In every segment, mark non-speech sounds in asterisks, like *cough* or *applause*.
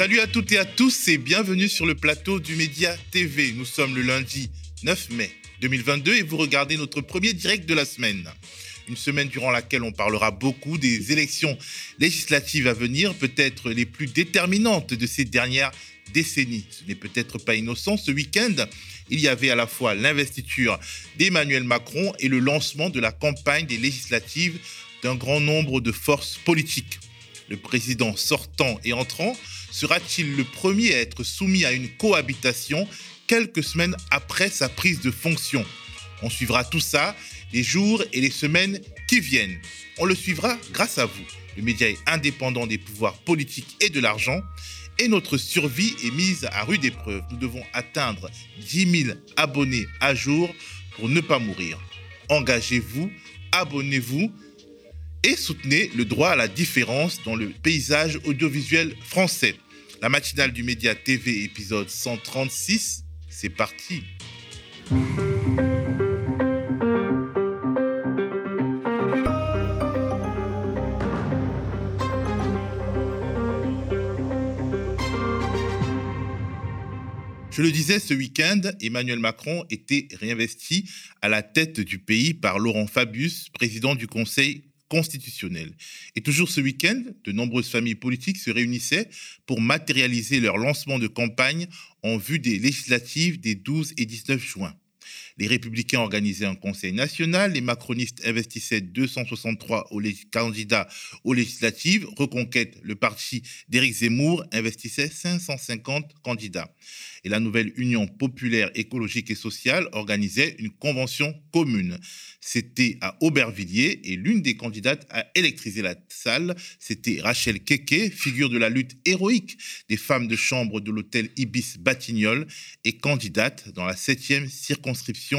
Salut à toutes et à tous et bienvenue sur le plateau du Média TV. Nous sommes le lundi 9 mai 2022 et vous regardez notre premier direct de la semaine. Une semaine durant laquelle on parlera beaucoup des élections législatives à venir, peut-être les plus déterminantes de ces dernières décennies. Ce n'est peut-être pas innocent. Ce week-end, il y avait à la fois l'investiture d'Emmanuel Macron et le lancement de la campagne des législatives d'un grand nombre de forces politiques. Le président sortant et entrant sera-t-il le premier à être soumis à une cohabitation quelques semaines après sa prise de fonction? On suivra tout ça les jours et les semaines qui viennent. On le suivra grâce à vous. Le média est indépendant des pouvoirs politiques et de l'argent et notre survie est mise à rude épreuve. Nous devons atteindre 10 000 abonnés à jour pour ne pas mourir. Engagez-vous, abonnez-vous et soutenez le droit à la différence dans le paysage audiovisuel français. La matinale du Média TV, épisode 136, c'est parti. Je le disais, ce week-end, Emmanuel Macron était réinvesti à la tête du pays par Laurent Fabius, président du Conseil constitutionnel. Et toujours ce week-end, de nombreuses familles politiques se réunissaient pour matérialiser leur lancement de campagne en vue des législatives des 12 et 19 juin. Les républicains organisaient un conseil national, les macronistes investissaient 263 candidats aux législatives, Reconquête, le parti d'Éric Zemmour, investissait 550 candidats et la nouvelle Union populaire écologique et sociale organisait une convention commune. C'était à Aubervilliers et l'une des candidates à électriser la salle, c'était Rachel Keke, figure de la lutte héroïque des femmes de chambre de l'hôtel Ibis Batignolles et candidate dans la septième circonscription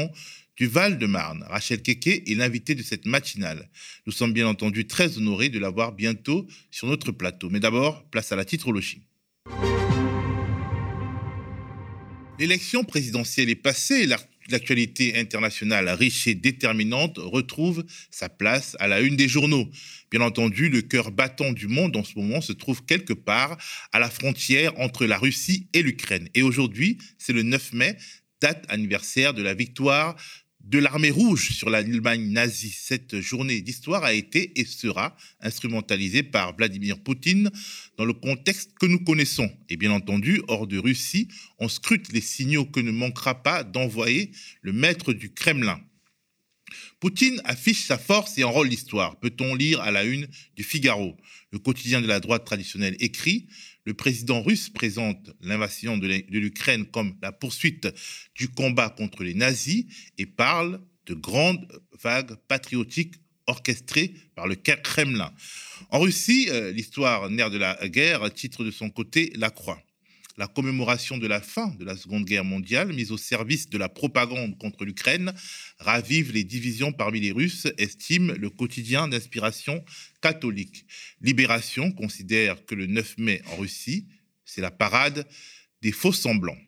du Val-de-Marne. Rachel Keke est l'invitée de cette matinale. Nous sommes bien entendu très honorés de l'avoir bientôt sur notre plateau. Mais d'abord, place à la titrologie. L'élection présidentielle est passée. L'actualité internationale riche et déterminante retrouve sa place à la une des journaux. Bien entendu, le cœur battant du monde en ce moment se trouve quelque part à la frontière entre la Russie et l'Ukraine. Et aujourd'hui, c'est le 9 mai, date anniversaire de la victoire de l'armée rouge sur l'Allemagne nazie. Cette journée d'histoire a été et sera instrumentalisée par Vladimir Poutine dans le contexte que nous connaissons. Et bien entendu, hors de Russie, on scrute les signaux que ne manquera pas d'envoyer le maître du Kremlin. Poutine affiche sa force et enrôle l'histoire. Peut-on lire à la une du Figaro? Le quotidien de la droite traditionnelle écrit le président russe présente l'invasion de l'Ukraine comme la poursuite du combat contre les nazis et parle de grandes vagues patriotiques orchestrées par le Kremlin. En Russie, euh, l'histoire nerf de la guerre titre de son côté La Croix la commémoration de la fin de la Seconde Guerre mondiale, mise au service de la propagande contre l'Ukraine, ravive les divisions parmi les Russes, estime le quotidien d'inspiration catholique. Libération considère que le 9 mai en Russie, c'est la parade des faux semblants.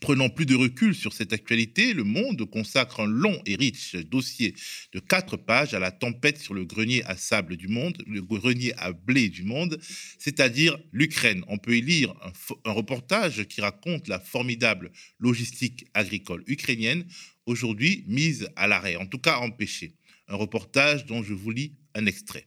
Prenant plus de recul sur cette actualité, Le Monde consacre un long et riche dossier de quatre pages à la tempête sur le grenier à sable du monde, le grenier à blé du monde, c'est-à-dire l'Ukraine. On peut y lire un, un, reportage qui raconte la formidable logistique agricole ukrainienne, aujourd'hui mise à l'arrêt, en tout cas empêchée. Un reportage dont je vous lis un extrait.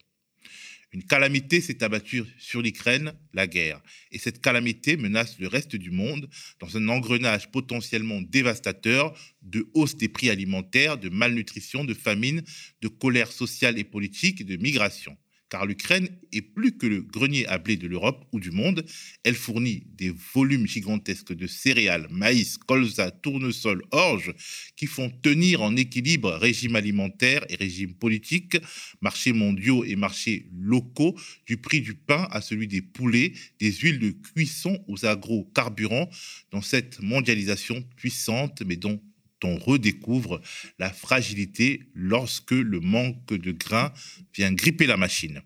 Une calamité s'est abattue sur l'Ukraine, la guerre. Et cette calamité menace le reste du monde dans un engrenage potentiellement dévastateur de hausse des prix alimentaires, de malnutrition, de famine, de colère sociale et politique de migration car l'Ukraine est plus que le grenier à blé de l'Europe ou du monde. Elle fournit des volumes gigantesques de céréales, maïs, colza, tournesol, orge, qui font tenir en équilibre régime alimentaire et régime politique, marchés mondiaux et marchés locaux, du prix du pain à celui des poulets, des huiles de cuisson aux agrocarburants, dans cette mondialisation puissante, mais dont on redécouvre la fragilité lorsque le manque de grains vient gripper la machine.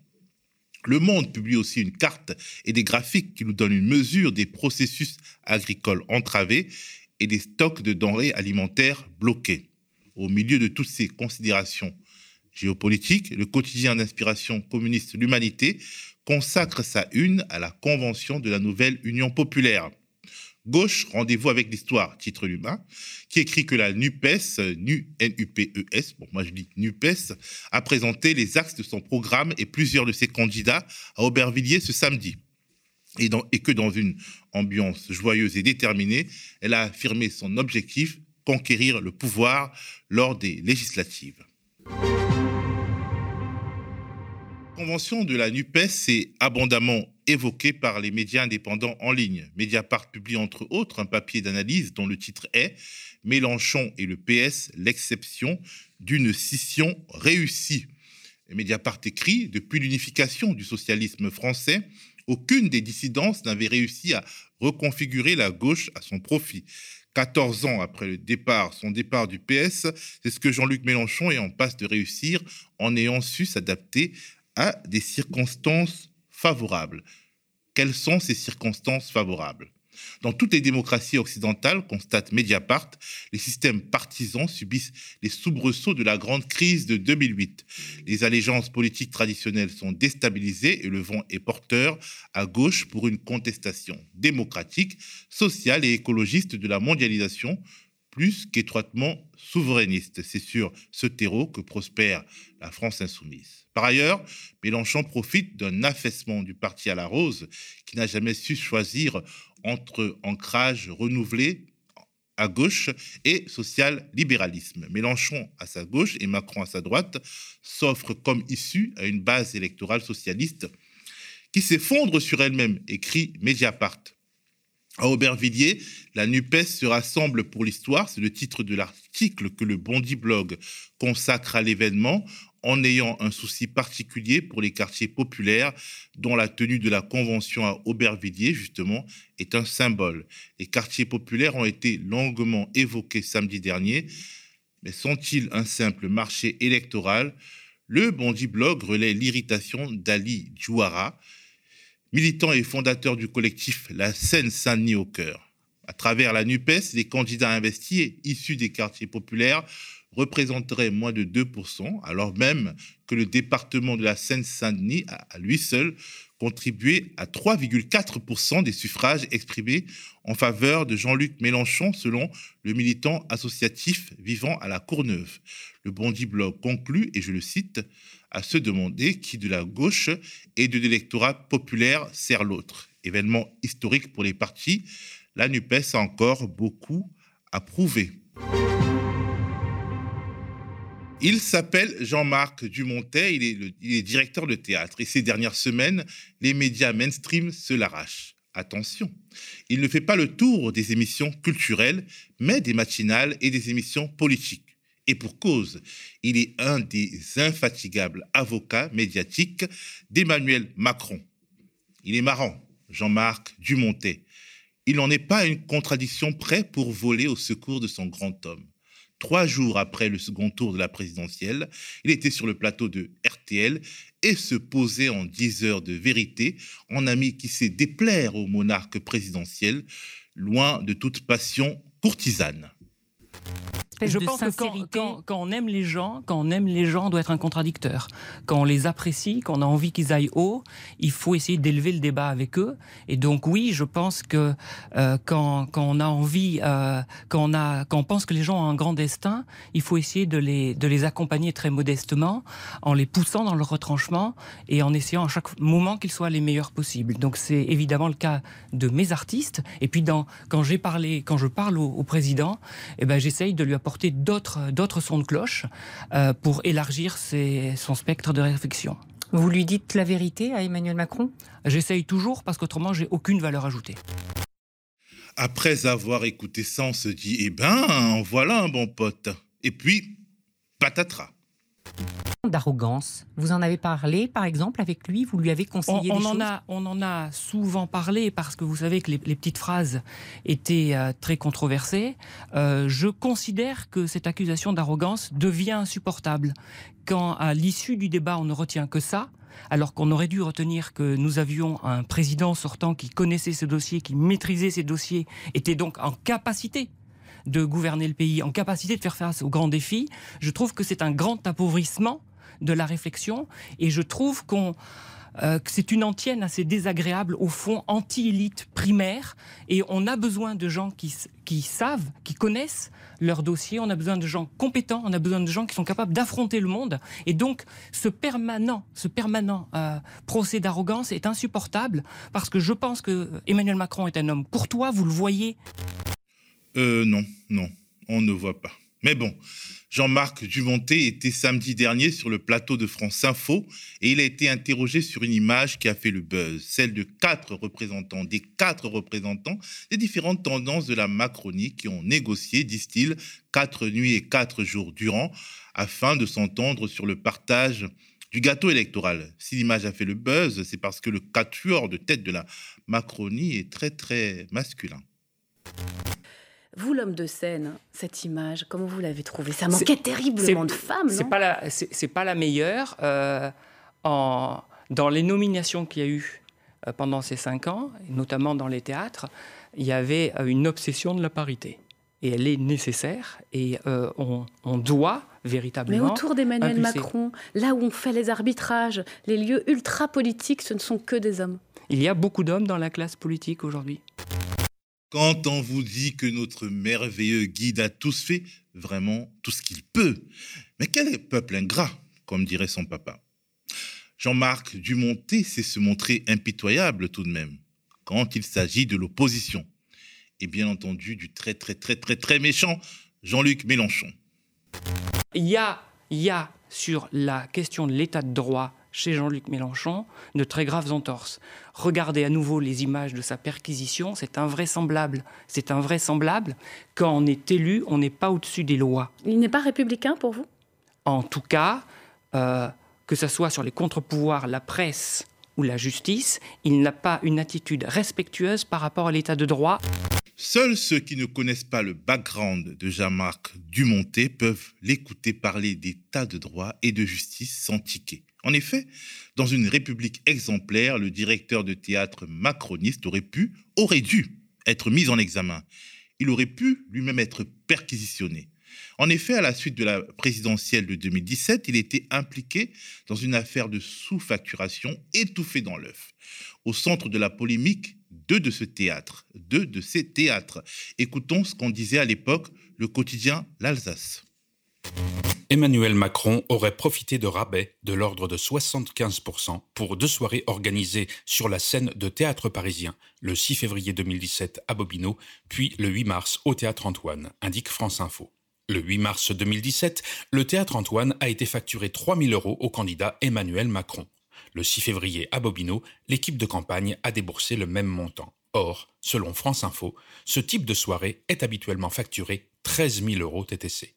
Le Monde publie aussi une carte et des graphiques qui nous donnent une mesure des processus agricoles entravés et des stocks de denrées alimentaires bloqués. Au milieu de toutes ces considérations géopolitique, le quotidien d'inspiration communiste L'Humanité consacre sa une à la convention de la nouvelle Union populaire. Gauche, rendez-vous avec l'histoire, titre l'humain, qui écrit que la NUPES, NU, N-U-P-E-S, bon, moi je dis NUPES, a présenté les axes de son programme et plusieurs de ses candidats à Aubervilliers ce samedi. Et, et que dans une ambiance joyeuse et déterminée, elle a affirmé son objectif, conquérir le pouvoir lors des législatives. La convention de la NUPES est abondamment évoquée par les médias indépendants en ligne. Mediapart publie entre autres un papier d'analyse dont le titre est Mélenchon et le PS, l'exception d'une scission réussie. Mediapart écrit Depuis l'unification du socialisme français, aucune des dissidences n'avait réussi à reconfigurer la gauche à son profit. 14 ans après le son départ du PS, c'est ce que Jean-Luc Mélenchon est en passe de réussir en ayant su s'adapter à des circonstances favorables. Quelles sont ces circonstances favorables? Dans toutes les démocraties occidentales, constate Mediapart, les systèmes partisans subissent les soubresauts de la grande crise de 2008. Les allégeances politiques traditionnelles sont déstabilisées et le vent est porteur à gauche pour une contestation démocratique, sociale et écologiste de la mondialisation, plus qu'étroitement souverainiste. C'est sur ce terreau que prospère la France insoumise. Par ailleurs, Mélenchon profite d'un affaissement du parti à la rose qui n'a jamais su choisir entre ancrage renouvelé à gauche et social-libéralisme. Mélenchon à sa gauche et Macron à sa droite s'offrent comme issue à une base électorale socialiste qui s'effondre sur elle-même, écrit Mediapart. À Aubervilliers, la NUPES se rassemble pour l'histoire, c'est le titre de l'article que le Bondi Blog consacre à l'événement en ayant un souci particulier pour les quartiers populaires dont la tenue de la convention à Aubervilliers, justement, est un symbole. Les quartiers populaires ont été longuement évoqués samedi dernier, mais sont-ils un simple marché électoral? Le Bondi Blog relaie l'irritation d'Ali Djouara, militant et fondateur du collectif La Seine-Saint-Denis au cœur. À travers la NUPES, les candidats investis issus des quartiers populaires représenteraient moins de 2%, alors même que le département de la Seine-Saint-Denis a à lui seul contribué à 3,4% des suffrages exprimés en faveur de Jean-Luc Mélenchon, selon le militant associatif vivant à la Courneuve. Le Bondi Blog conclut, et je le cite, à se demander qui de la gauche et de l'électorat populaire sert l'autre. Événement historique pour les partis, la NUPES a encore beaucoup à prouver. Il s'appelle Jean-Marc Dumontet, il est, il est, directeur de théâtre et ces dernières semaines, les médias mainstream se l'arrachent. Attention, il ne fait pas le tour des émissions culturelles, mais des matinales et des émissions politiques. Et pour cause, il est un des infatigables avocats médiatiques d'Emmanuel Macron. Il est marrant, Jean-Marc Dumontet. Il n'en est pas une contradiction près pour voler au secours de son grand homme. Trois jours après le second tour de la présidentielle, il était sur le plateau de RTL et se posait en dix heures de vérité en ami qui sait déplaire au monarque présidentiel, loin de toute passion courtisane je pense que quand, on aime les gens, quand on aime les gens, on doit être un contradicteur. Quand on les apprécie, quand on a envie qu'ils aillent haut, il faut essayer d'élever le débat avec eux. Et donc oui, je pense que euh, quand, on a envie, euh, quand, on a, quand on pense que les gens ont un grand destin, il faut essayer de les, de les accompagner très modestement, en les poussant dans leur retranchement et en essayant à chaque moment qu'ils soient les meilleurs possibles. Donc c'est évidemment le cas de mes artistes. Et puis dans, quand j'ai parlé, quand je parle au, président, eh ben j'essaye de lui apporter d'autres sons de cloche euh, pour élargir son spectre de réflexion. Vous lui dites la vérité à Emmanuel Macron? J'essaye toujours parce qu'autrement j'ai aucune valeur ajoutée. Après avoir écouté ça, on se dit eh ben voilà un bon pote. Et puis patatras d'arrogance. Vous en avez parlé, par exemple, avec lui? Vous lui avez conseillé on, des en choses? a, On en a souvent parlé parce que vous savez que les, petites phrases étaient euh, très controversées. Euh, je considère que cette accusation d'arrogance devient insupportable quand, à l'issue du débat, on ne retient que ça alors qu'on aurait dû retenir que nous avions un président sortant qui connaissait ce dossier, qui maîtrisait ces dossiers, était donc en capacité de gouverner le pays, en capacité de faire face aux grands défis, je trouve que c'est un grand appauvrissement de la réflexion. Et je trouve qu'on euh, que c'est une antienne assez désagréable, au fond, anti-élite primaire. Et on a besoin de gens qui, qui savent, qui connaissent leur dossier. On a besoin de gens compétents. On a besoin de gens qui sont capables d'affronter le monde. Et donc, ce permanent, ce permanent euh, procès d'arrogance est insupportable parce que je pense que Emmanuel Macron est un homme courtois. Vous le voyez euh, Non, non, on ne voit pas. Mais bon, Jean-Marc Dumonté était samedi dernier sur le plateau de France Info et il a été interrogé sur une image qui a fait le buzz, celle de quatre représentants, des quatre représentants des différentes tendances de la Macronie qui ont négocié, disent-ils, quatre nuits et quatre jours durant afin de s'entendre sur le partage du gâteau électoral. Si l'image a fait le buzz, c'est parce que le quatuor de tête de la Macronie est très très masculin. Vous, l'homme de scène, cette image, comment vous l'avez trouvée? Ça manquait terriblement de femmes, non? C'est pas la, c'est pas la meilleure. Euh, en, dans les nominations qu'il y a eu euh, pendant ces cinq ans, notamment dans les théâtres, il y avait euh, une obsession de la parité. Et elle est nécessaire et on, on, doit véritablement. Mais autour d'Emmanuel Macron, là où on fait les arbitrages, les lieux ultra politiques, ce ne sont que des hommes. Il y a beaucoup d'hommes dans la classe politique aujourd'hui. Quand on vous dit que notre merveilleux guide a tous fait, vraiment tout ce qu'il peut. Mais quel est peuple ingrat, comme dirait son papa? Jean-Marc Dumonté sait se montrer impitoyable tout de même, quand il s'agit de l'opposition. Et bien entendu du très très très très très méchant Jean-Luc Mélenchon. Il y a, il y a sur la question de l'état de droit chez Jean-Luc Mélenchon de très graves entorses. Regardez à nouveau les images de sa perquisition, c'est invraisemblable. C'est invraisemblable. Quand on est élu, on n'est pas au-dessus des lois. Il n'est pas républicain pour vous? En tout cas, euh, que ce soit sur les contre-pouvoirs, la presse ou la justice, il n'a pas une attitude respectueuse par rapport à l'état de droit. Seuls ceux qui ne connaissent pas le background de Jean-Marc Dumonté peuvent l'écouter parler d'état de droit et de justice sans ticket. En effet, dans une république exemplaire, le directeur de théâtre macroniste aurait pu, aurait dû être mis en examen. Il aurait pu lui-même être perquisitionné. En effet, à la suite de la présidentielle de 2017, il était impliqué dans une affaire de sous-facturation étouffée dans l'œuf. Au centre de la polémique, deux de deux de ces théâtres. Écoutons ce qu'en disait à l'époque le quotidien L'Alsace. Emmanuel Macron aurait profité de rabais de l'ordre de 75% pour deux soirées organisées sur la scène de théâtre parisien, le 6 février 2017 à Bobino, puis le 8 mars au théâtre Antoine, indique France Info. Le 8 mars 2017, le théâtre Antoine a été facturé 3 000 euros au candidat Emmanuel Macron. Le 6 février à Bobino, l'équipe de campagne a déboursé le même montant. Or, selon France Info, ce type de soirée est habituellement facturé 13 000 euros TTC.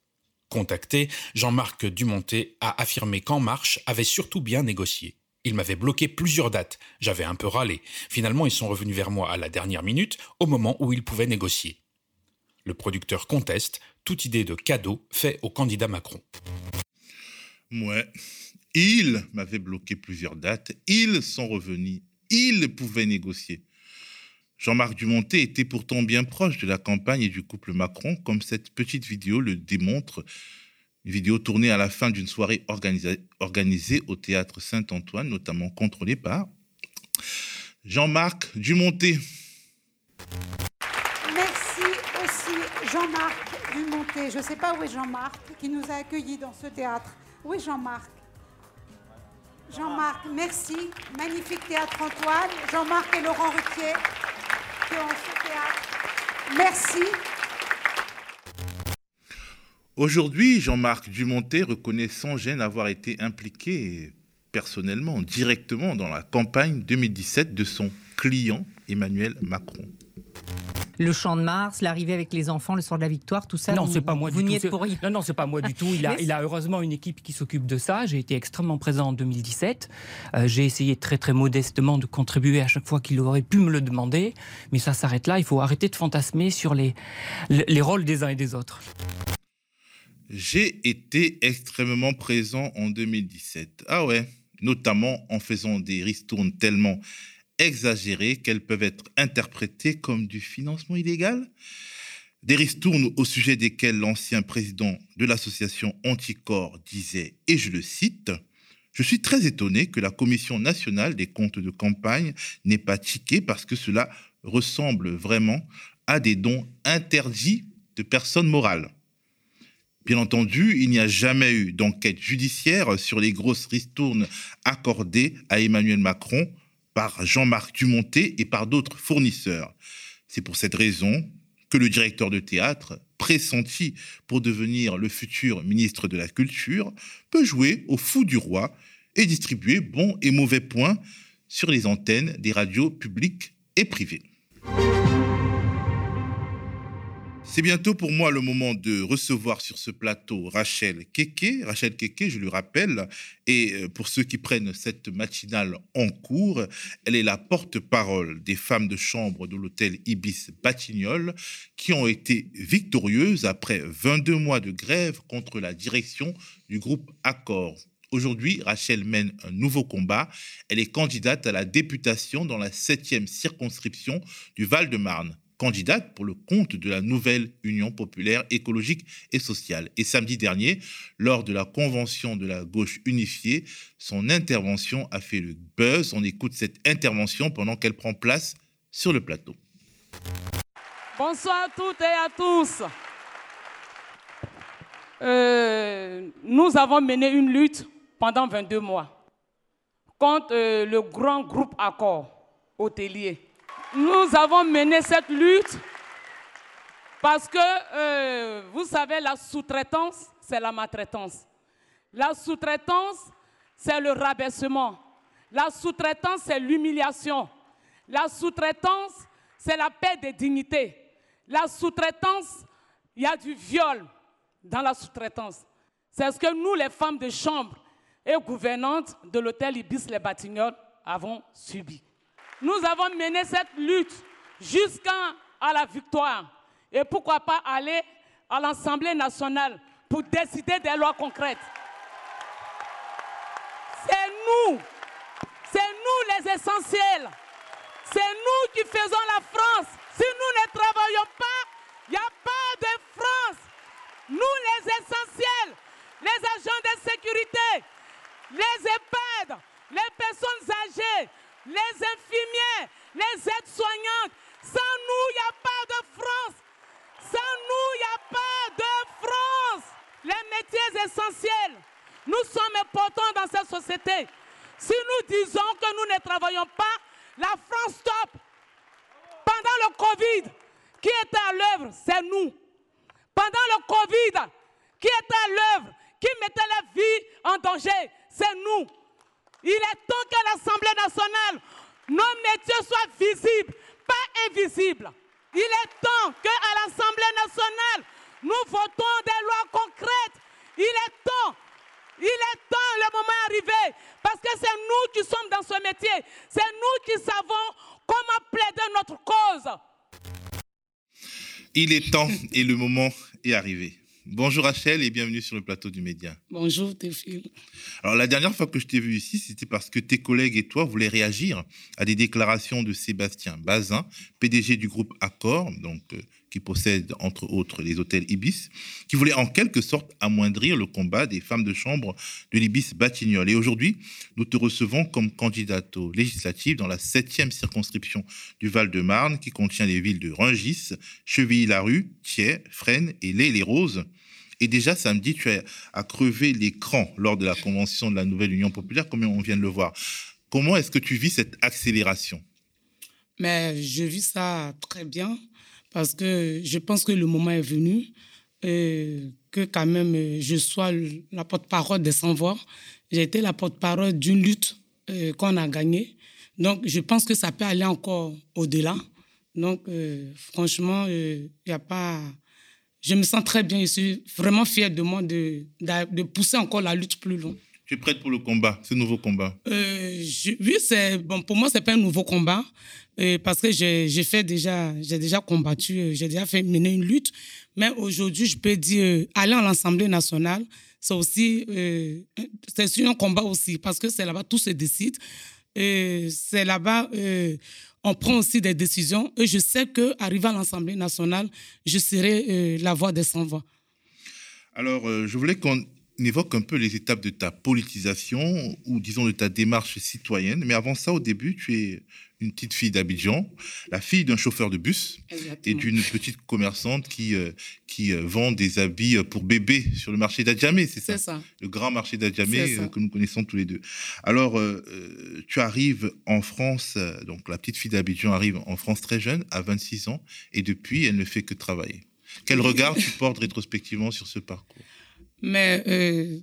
Contacté, Jean-Marc Dumonté a affirmé qu'En Marche avait surtout bien négocié. Il m'avait bloqué plusieurs dates, j'avais un peu râlé. Finalement, ils sont revenus vers moi à la dernière minute, au moment où ils pouvaient négocier. Le producteur conteste toute idée de cadeau fait au candidat Macron. Ouais, ils m'avaient bloqué plusieurs dates, ils sont revenus, ils pouvaient négocier. Jean-Marc Dumonté était pourtant bien proche de la campagne et du couple Macron, comme cette petite vidéo le démontre. Une vidéo tournée à la fin d'une soirée organisée, au théâtre Saint-Antoine, notamment contrôlée par Jean-Marc Dumonté. Merci aussi Jean-Marc Dumonté. Je ne sais pas où est Jean-Marc qui nous a accueillis dans ce théâtre. Où est Jean-Marc? Jean-Marc, merci. Magnifique théâtre Antoine. Jean-Marc et Laurent Ruquier. Merci. Aujourd'hui, Jean-Marc Dumontet reconnaît sans gêne avoir été impliqué personnellement, directement dans la campagne 2017 de son client Emmanuel Macron le champ de Mars, l'arrivée avec les enfants le soir de la victoire, tout ça. Non, c'est pas moi du tout. Pour non, non, c'est pas moi du tout. Il a, il a heureusement une équipe qui s'occupe de ça. J'ai été extrêmement présent en 2017. Euh, j'ai essayé très très modestement de contribuer à chaque fois qu'il aurait pu me le demander, mais ça s'arrête là. Il faut arrêter de fantasmer sur les, les rôles des uns et des autres. J'ai été extrêmement présent en 2017. Ah ouais, notamment en faisant des ristournes tellement exagérées qu'elles peuvent être interprétées comme du financement illégal Des ristournes au sujet desquels l'ancien président de l'association Anticorps disait, et je le cite, je suis très étonné que la Commission nationale des comptes de campagne n'ait pas tiqué parce que cela ressemble vraiment à des dons interdits de personnes morales. Bien entendu, il n'y a jamais eu d'enquête judiciaire sur les grosses ristournes accordées à Emmanuel Macron par Jean-Marc Dumonté et par d'autres fournisseurs. C'est pour cette raison que le directeur de théâtre, pressenti pour devenir le futur ministre de la Culture, peut jouer au fou du roi et distribuer bons et mauvais points sur les antennes des radios publiques et privées. C'est bientôt pour moi le moment de recevoir sur ce plateau Rachel Keke. Rachel Keke, je le rappelle, et euh, pour ceux qui prennent cette matinale en cours, elle est la porte-parole des femmes de chambre de l'hôtel Ibis Batignolles qui ont été victorieuses après 22 mois de grève contre la direction du groupe Accor. Aujourd'hui, Rachel mène un nouveau combat. Elle est candidate à la députation dans la 7e circonscription du Val-de-Marne candidate pour le compte de la nouvelle Union populaire écologique et sociale. Et samedi dernier, lors de la convention de la gauche unifiée, son intervention a fait le buzz. On écoute cette intervention pendant qu'elle prend place sur le plateau. Bonsoir à toutes et à tous. Euh, nous avons mené une lutte pendant 22 mois contre euh, le grand groupe Accord hôtelier nous avons mené cette lutte parce que, euh, vous savez, la sous-traitance, c'est la maltraitance. La sous-traitance, c'est le rabaissement. La sous-traitance, c'est l'humiliation. La sous-traitance, c'est la paix des dignités. La sous-traitance, il y a du viol dans la sous-traitance. C'est ce que nous, les femmes de chambre et gouvernantes de l'hôtel Ibis Les Batignolles, avons subi. Nous avons mené cette lutte jusqu'à la victoire. Et pourquoi pas aller à l'Assemblée nationale pour décider des lois concrètes. C'est nous, c'est nous les essentiels. C'est nous qui faisons la France. Si nous ne travaillons pas, il n'y a pas de France. Nous les essentiels, les agents de sécurité, les EHPAD, les personnes âgées, les infirmiers, les aides-soignantes. Sans nous, il n'y a pas de France. Sans nous, il n'y a pas de France. Les métiers essentiels. Nous sommes importants dans cette société. Si nous disons que nous ne travaillons pas, la France stop. Pendant le Covid, qui était à l'œuvre C'est nous. Pendant le Covid, qui était à l'œuvre Qui mettait la vie en danger C'est nous. Il est temps qu'à l'Assemblée nationale, nos métiers soient visibles, pas invisibles. Il est temps qu'à l'Assemblée nationale, nous votons des lois concrètes. Il est temps. Il est temps, le moment est arrivé. Parce que c'est nous qui sommes dans ce métier. C'est nous qui savons comment plaider notre cause. Il est temps et le moment est arrivé. Bonjour Rachel et bienvenue sur le plateau du Média. Bonjour Théophile. Alors la dernière fois que je t'ai vu ici, c'était parce que tes collègues et toi voulaient réagir à des déclarations de Sébastien Bazin, PDG du groupe Accor, donc euh, qui possède entre autres les hôtels Ibis, qui voulait en quelque sorte amoindrir le combat des femmes de chambre de l'Ibis Batignolles. Et aujourd'hui, nous te recevons comme candidate aux législatives dans la septième circonscription du Val-de-Marne, qui contient les villes de Rungis, Chevilly-la-Rue, Thiers, Fresnes et Les-les-Roses. Et déjà samedi, tu as, crevé l'écran lors de la convention de la nouvelle Union populaire, comme on vient de le voir. Comment est-ce que tu vis cette accélération? Mais je vis ça très bien parce que je pense que le moment est venu euh, que quand même euh, je sois la porte-parole des sans-voix. J'ai été la porte-parole d'une lutte euh, qu'on a gagnée. Donc, je pense que ça peut aller encore au-delà. Donc, franchement, il a pas... Je me sens très bien. Je suis vraiment fière de moi de, de, pousser encore la lutte plus loin. Tu es prête pour le combat, ce nouveau combat? Euh, Oui, c'est bon pour moi, c'est pas un nouveau combat euh, parce que j'ai fait déjà, j'ai déjà combattu, euh, j'ai déjà fait mener une lutte. Mais aujourd'hui, je peux dire aller à l'Assemblée nationale, c'est aussi c'est un combat aussi parce que c'est là-bas tout se décide. c'est là-bas on prend aussi des décisions. Et je sais que arrivé à l'Assemblée nationale, je serai la voix des sans-voix. Alors, je voulais qu'on évoque un peu les étapes de ta politisation ou disons de ta démarche citoyenne. Mais avant ça, au début, tu es une petite fille d'Abidjan, la fille d'un chauffeur de bus et d'une petite commerçante qui, euh, qui euh, vend des habits pour bébés sur le marché d'Adjamé, c'est ça, ça, Le grand marché d'Adjamé euh, que nous connaissons tous les deux. Alors, tu arrives en France, donc la petite fille d'Abidjan arrive en France très jeune, à 26 ans, et depuis, elle ne fait que travailler. Quel regard tu *laughs* portes rétrospectivement sur ce parcours? Mais euh,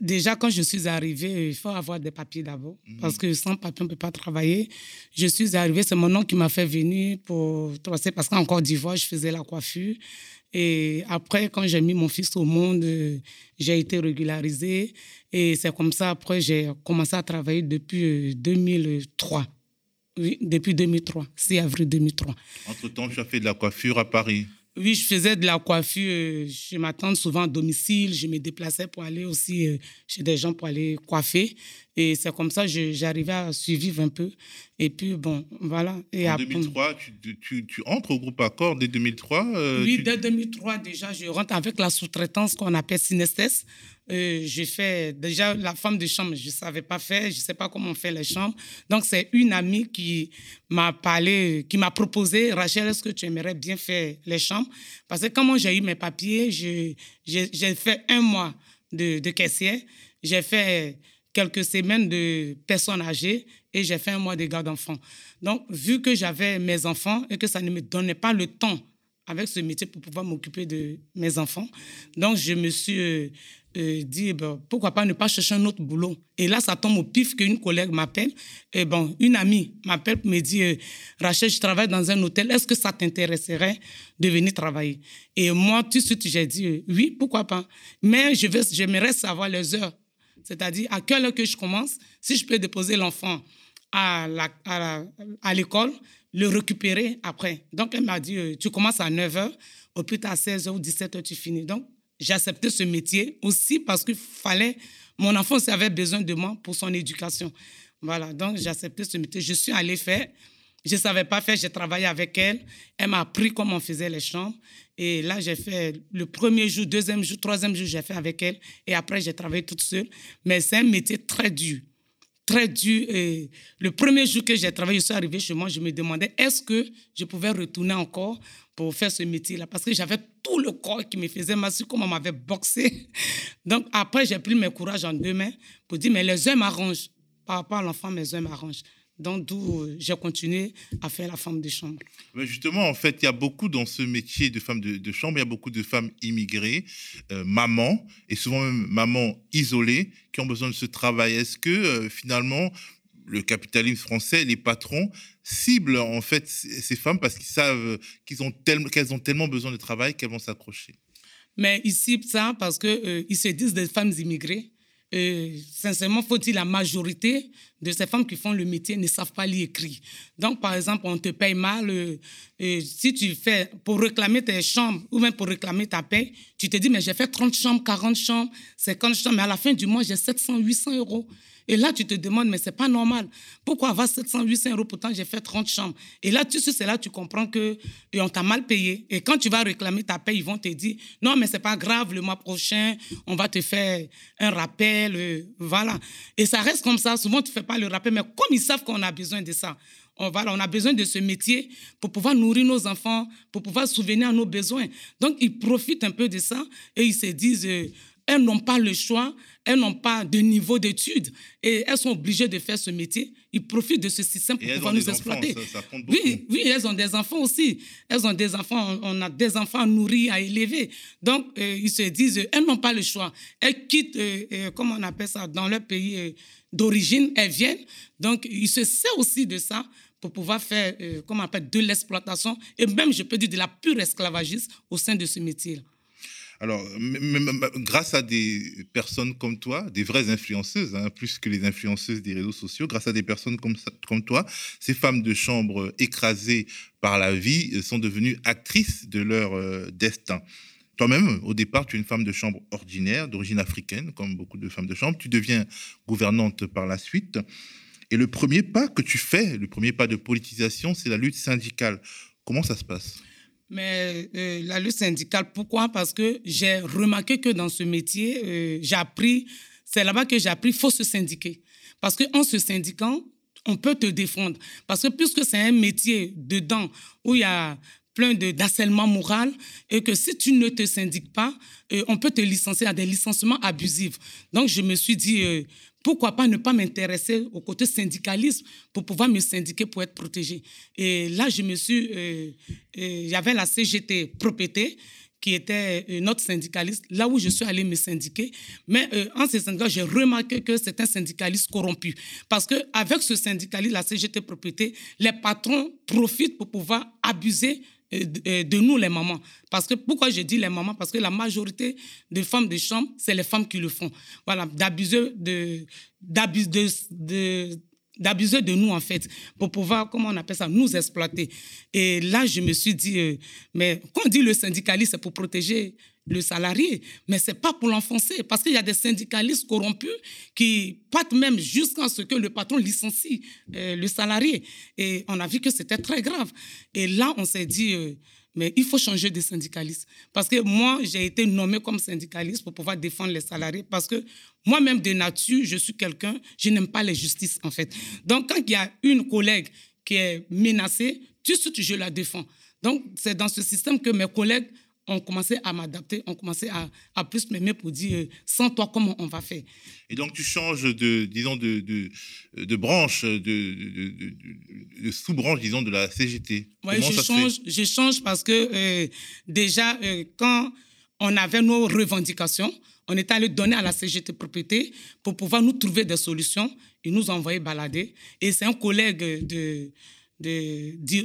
déjà, quand je suis arrivée, il faut avoir des papiers d'abord. Mhm. Parce que sans papier, on ne peut pas travailler. Je suis arrivée, c'est mon oncle qui m'a fait venir pour. Parce qu'en Côte d'Ivoire, je faisais la coiffure. Et après, quand j'ai mis mon fils au monde, j'ai été régularisée. Et c'est comme ça, après, j'ai commencé à travailler depuis 2003. Euh, oui, depuis 2003, 6 avril 2003. Entre-temps, tu as fait de la coiffure à Paris oui, je faisais de la coiffure chez ma tante, souvent à domicile. Je me déplaçais pour aller aussi euh, chez des gens pour aller coiffer. Et c'est comme ça que j'arrivais à suivre un peu. Et puis, bon, voilà. Et en 2003, tu, tu, entres au groupe Accord dès 2003 euh, Oui, dès 2003, déjà, je rentre avec la sous-traitance qu'on appelle Synesthèse. Euh, j'ai fait déjà la femme de chambre, je ne savais pas faire, je ne sais pas comment on fait les chambres. Donc, c'est une amie qui m'a parlé, qui m'a proposé, Rachel, est-ce que tu aimerais bien faire les chambres? Parce que quand j'ai eu mes papiers, j'ai fait un mois de, de caissière, j'ai fait quelques semaines de personnes âgées et j'ai fait un mois de garde d'enfants. Donc, vu que j'avais mes enfants et que ça ne me donnait pas le temps avec ce métier pour pouvoir m'occuper de mes enfants, donc je me suis euh, euh, dit, eh ben, pourquoi pas ne pas chercher un autre boulot. Et là, ça tombe au pif qu'une collègue m'appelle. Et eh bon, une amie m'appelle me dire, euh, Rachel, je travaille dans un hôtel, est-ce que ça t'intéresserait de venir travailler? Et moi, tout de suite, j'ai dit, oui, pourquoi pas. Mais je vais, j'aimerais savoir les heures c'est-à-dire à quelle heure que je commence, si je peux déposer l'enfant à, à, l'école, le récupérer après. Donc, elle m'a dit, euh, tu commences à 9h, au plus tard à 16h ou 17h, tu finis. Donc, j'ai accepté ce métier aussi parce qu'il fallait, mon enfant avait besoin de moi pour son éducation. Voilà, donc j'ai accepté ce métier. Je suis allée faire. Je ne savais pas faire, j'ai travaillé avec elle. Elle m'a appris comment on faisait les chambres. Et là, j'ai fait le premier jour, deuxième jour, troisième jour, j'ai fait avec elle. Et après, j'ai travaillé toute seule. Mais c'est un métier très dur. Très dur. Et le premier jour que j'ai travaillé, je suis arrivée chez moi, je me demandais est-ce que je pouvais retourner encore pour faire ce métier-là? Parce que j'avais tout le corps qui me faisait mal, comme on m'avait boxé. *laughs* Donc après, j'ai pris mes courage en deux mains pour dire mais les heures m'arrangent. Par rapport à l'enfant, mes heures m'arrangent. Donc, d'où euh, j'ai continué à faire la femme de chambre. Mais justement, en fait, il y a beaucoup dans ce métier de femme de, chambre, il y a beaucoup de femmes immigrées, euh, mamans, et souvent même mamans isolées, qui ont besoin de ce travail. Est-ce que euh, finalement, le capitalisme français, les patrons ciblent en fait ces femmes parce qu'ils savent qu'ils ont qu'elles ont tellement besoin de travail qu'elles vont s'accrocher? Mais ils ciblent ça parce qu'ils se disent des femmes immigrées euh, sincèrement, faut-il la majorité de ces femmes qui font le métier ne savent pas lire écrire? Donc, par exemple, on te paye mal. Euh, euh, si tu fais pour réclamer tes chambres ou même pour réclamer ta paie, tu te dis, mais j'ai fait 30 chambres, 40 chambres, 50 chambres, mais à la fin du mois, j'ai 700, 800 euros. Et là, tu te demandes, mais c'est pas normal. Pourquoi avoir 700, 800 euros? Pourtant, j'ai fait 30 chambres. Et là, tu sais, c'est là tu comprends que on t'a mal payé. Et quand tu vas réclamer ta paie, ils vont te dire, non, mais c'est pas grave, le mois prochain, on va te faire un rappel. Euh, voilà. Et ça reste comme ça. Souvent, tu fais pas le rappel, mais comme ils savent qu'on a besoin de ça, on, voilà, on a besoin de ce métier pour pouvoir nourrir nos enfants, pour pouvoir souvenir à nos besoins. Donc, ils profitent un peu de ça et ils se disent, euh, elles n'ont pas le choix, elles n'ont pas de niveau d'études et elles sont obligées de faire ce métier. Ils profitent de ce système pour pouvoir nous exploiter. oui, oui, elles ont des enfants aussi. Elles ont des enfants, on a des enfants à nourrir, à élever. Donc, euh, ils se disent, elles n'ont pas le choix. Elles quittent, euh, euh, comment on appelle ça, dans leur pays d'origine, elles viennent. Donc, ils se servent aussi de ça pour pouvoir faire, comment on appelle, de l'exploitation et même, je peux dire, de la pure esclavagisme au sein de ce métier-là. Alors, grâce à des personnes comme toi, des vraies influenceuses, hein, plus que les influenceuses des réseaux sociaux, grâce à des personnes comme, toi, ces femmes de chambre écrasées par la vie euh, sont devenues actrices de leur euh, destin. Toi-même, au départ, tu es une femme de chambre ordinaire, d'origine africaine, comme beaucoup de femmes de chambre. Tu deviens gouvernante par la suite. Et le premier pas que tu fais, le premier pas de politisation, c'est la lutte syndicale. Comment ça se passe? Mais euh, la lutte syndicale, pourquoi? Parce que j'ai remarqué que dans ce métier, euh, j'ai appris, c'est là-bas que j'ai appris, faut se syndiquer. Parce qu'en se syndiquant, on peut te défendre. Parce que puisque c'est un métier dedans où il y a plein d'harcèlement moral et que si tu ne te syndiques pas, euh, on peut te licencier à des licenciements abusifs. Donc je me suis dit, pourquoi pas ne pas m'intéresser au côté syndicalisme pour pouvoir me syndiquer pour être protégé. Et là, je me suis, euh, euh, j'avais la CGT propriété qui était euh, notre syndicaliste, là où je suis allé me syndiquer. Mais en ce syndicat, j'ai remarqué que c'est un syndicaliste corrompu. Parce qu'avec ce syndicaliste, la CGT propriété, les patrons profitent pour pouvoir abuser de nous, les mamans. Parce que, pourquoi je dis les mamans? Parce que la majorité des femmes de chambre, c'est les femmes qui le font. Voilà, d'abuser de, d'abuser de, d'abuser de nous, en fait, pour pouvoir, comment on appelle ça, nous exploiter. Et là, je me suis dit, euh, mais quand on dit le syndicaliste, c'est pour protéger le salarié, mais c'est pas pour l'enfoncer, parce qu'il y a des syndicalistes corrompus qui partent même jusqu'à ce que le patron licencie euh, le salarié. Et on a vu que c'était très grave. Et là, on s'est dit, euh, mais il faut changer de syndicaliste. Parce que moi, j'ai été nommé comme syndicaliste pour pouvoir défendre les salariés, parce que moi-même, de nature, je suis quelqu'un, je n'aime pas les justices, en fait. Donc, quand il y a une collègue qui est menacée, tout de suite, je la défends. Donc, c'est dans ce système que mes collègues on commençait à m'adapter, on commençait à, à plus m'aimer pour dire euh, sans toi, comment on va faire? Et donc, tu changes de, disons, de, de, de branche, de, de sous-branche, disons, de la CGT. Oui, je change, je change parce que euh, déjà, euh, quand on avait nos revendications, on était allé donner à la CGT propriété pour pouvoir nous trouver des solutions. Ils nous ont envoyé balader. Et c'est un collègue de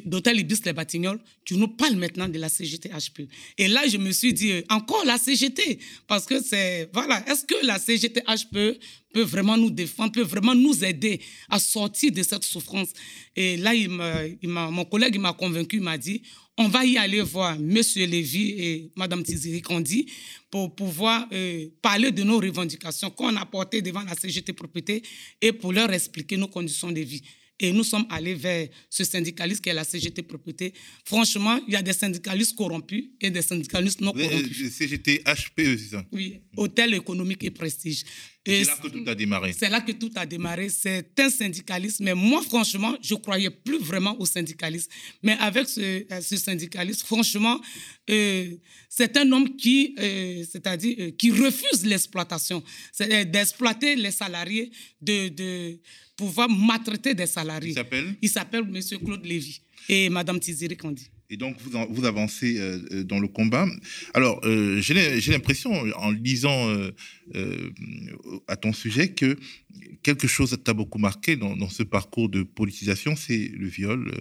d'Hôtel Ibis Les Batignolles, tu nous parles maintenant de la CGT HP. Et là, je me suis dit, euh, encore la CGT, parce que c'est, voilà, est-ce que la CGT HP peut vraiment nous défendre, peut vraiment nous aider à sortir de cette souffrance? Et là, il mon collègue m'a convaincu, il m'a dit, on va y aller voir M. Lévy et Mme Tiziri Kondi pour pouvoir euh, parler de nos revendications qu'on a portées devant la CGT Propriété et pour leur expliquer nos conditions de vie. Et nous sommes allés vers ce syndicaliste qui est la CGT Propriété. Franchement, il y a des syndicalistes corrompus et des syndicalistes non corrompus. CGT HPE, c'est ça Oui, Hôtel économique et prestige. C'est là que tout a démarré. C'est là que tout a démarré. C'est un syndicaliste. Mais moi, franchement, je ne croyais plus vraiment au syndicalisme. Mais avec ce, euh, ce syndicaliste, franchement, euh, c'est un homme qui, euh, c'est-à-dire, qui refuse l'exploitation. C'est d'exploiter les salariés, de, de pouvoir maltraiter des salariés. Il s'appelle Il s'appelle M. Claude Lévy et Mme Tiziri Kandi. Et donc, vous, vous avancez euh, euh, dans le combat. Alors, euh, j'ai l'impression, en lisant à ton sujet, que quelque chose t'a beaucoup marqué dans, ce parcours de politisation, c'est le viol,